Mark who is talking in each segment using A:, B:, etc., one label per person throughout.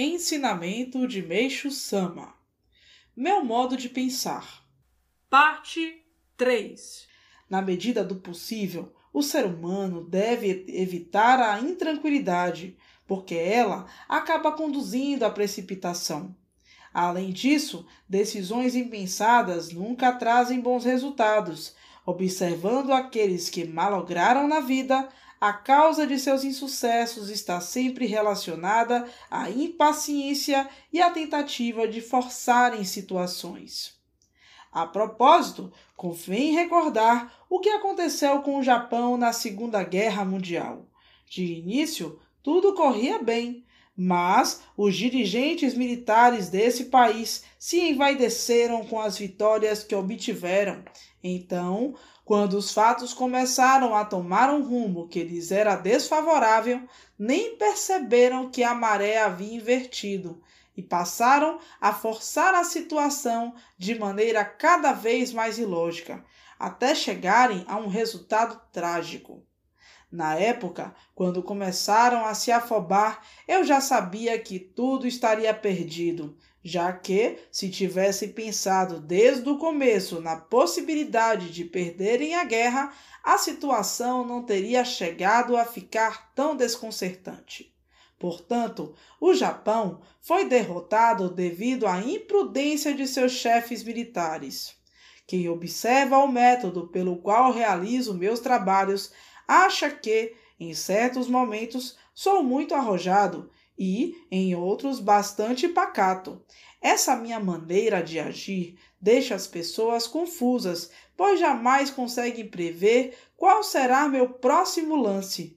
A: Ensinamento de Meixo Sama Meu modo de pensar Parte 3 Na medida do possível, o ser humano deve evitar a intranquilidade, porque ela acaba conduzindo à precipitação. Além disso, decisões impensadas nunca trazem bons resultados. Observando aqueles que malograram na vida, a causa de seus insucessos está sempre relacionada à impaciência e à tentativa de forçarem situações. A propósito, convém recordar o que aconteceu com o Japão na Segunda Guerra Mundial. De início, tudo corria bem, mas os dirigentes militares desse país se envaideceram com as vitórias que obtiveram. Então, quando os fatos começaram a tomar um rumo que lhes era desfavorável, nem perceberam que a maré havia invertido e passaram a forçar a situação de maneira cada vez mais ilógica, até chegarem a um resultado trágico. Na época, quando começaram a se afobar, eu já sabia que tudo estaria perdido, já que, se tivesse pensado desde o começo na possibilidade de perderem a guerra, a situação não teria chegado a ficar tão desconcertante. Portanto, o Japão foi derrotado devido à imprudência de seus chefes militares. Quem observa o método pelo qual realizo meus trabalhos acha que, em certos momentos, sou muito arrojado e, em outros, bastante pacato. Essa minha maneira de agir deixa as pessoas confusas, pois jamais conseguem prever qual será meu próximo lance.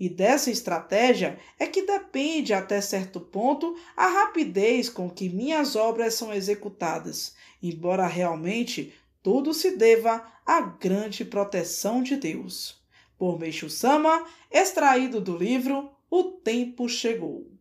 A: E dessa estratégia é que depende até certo ponto a rapidez com que minhas obras são executadas, embora realmente tudo se deva à grande proteção de Deus por Meishu Sama, extraído do livro O Tempo Chegou.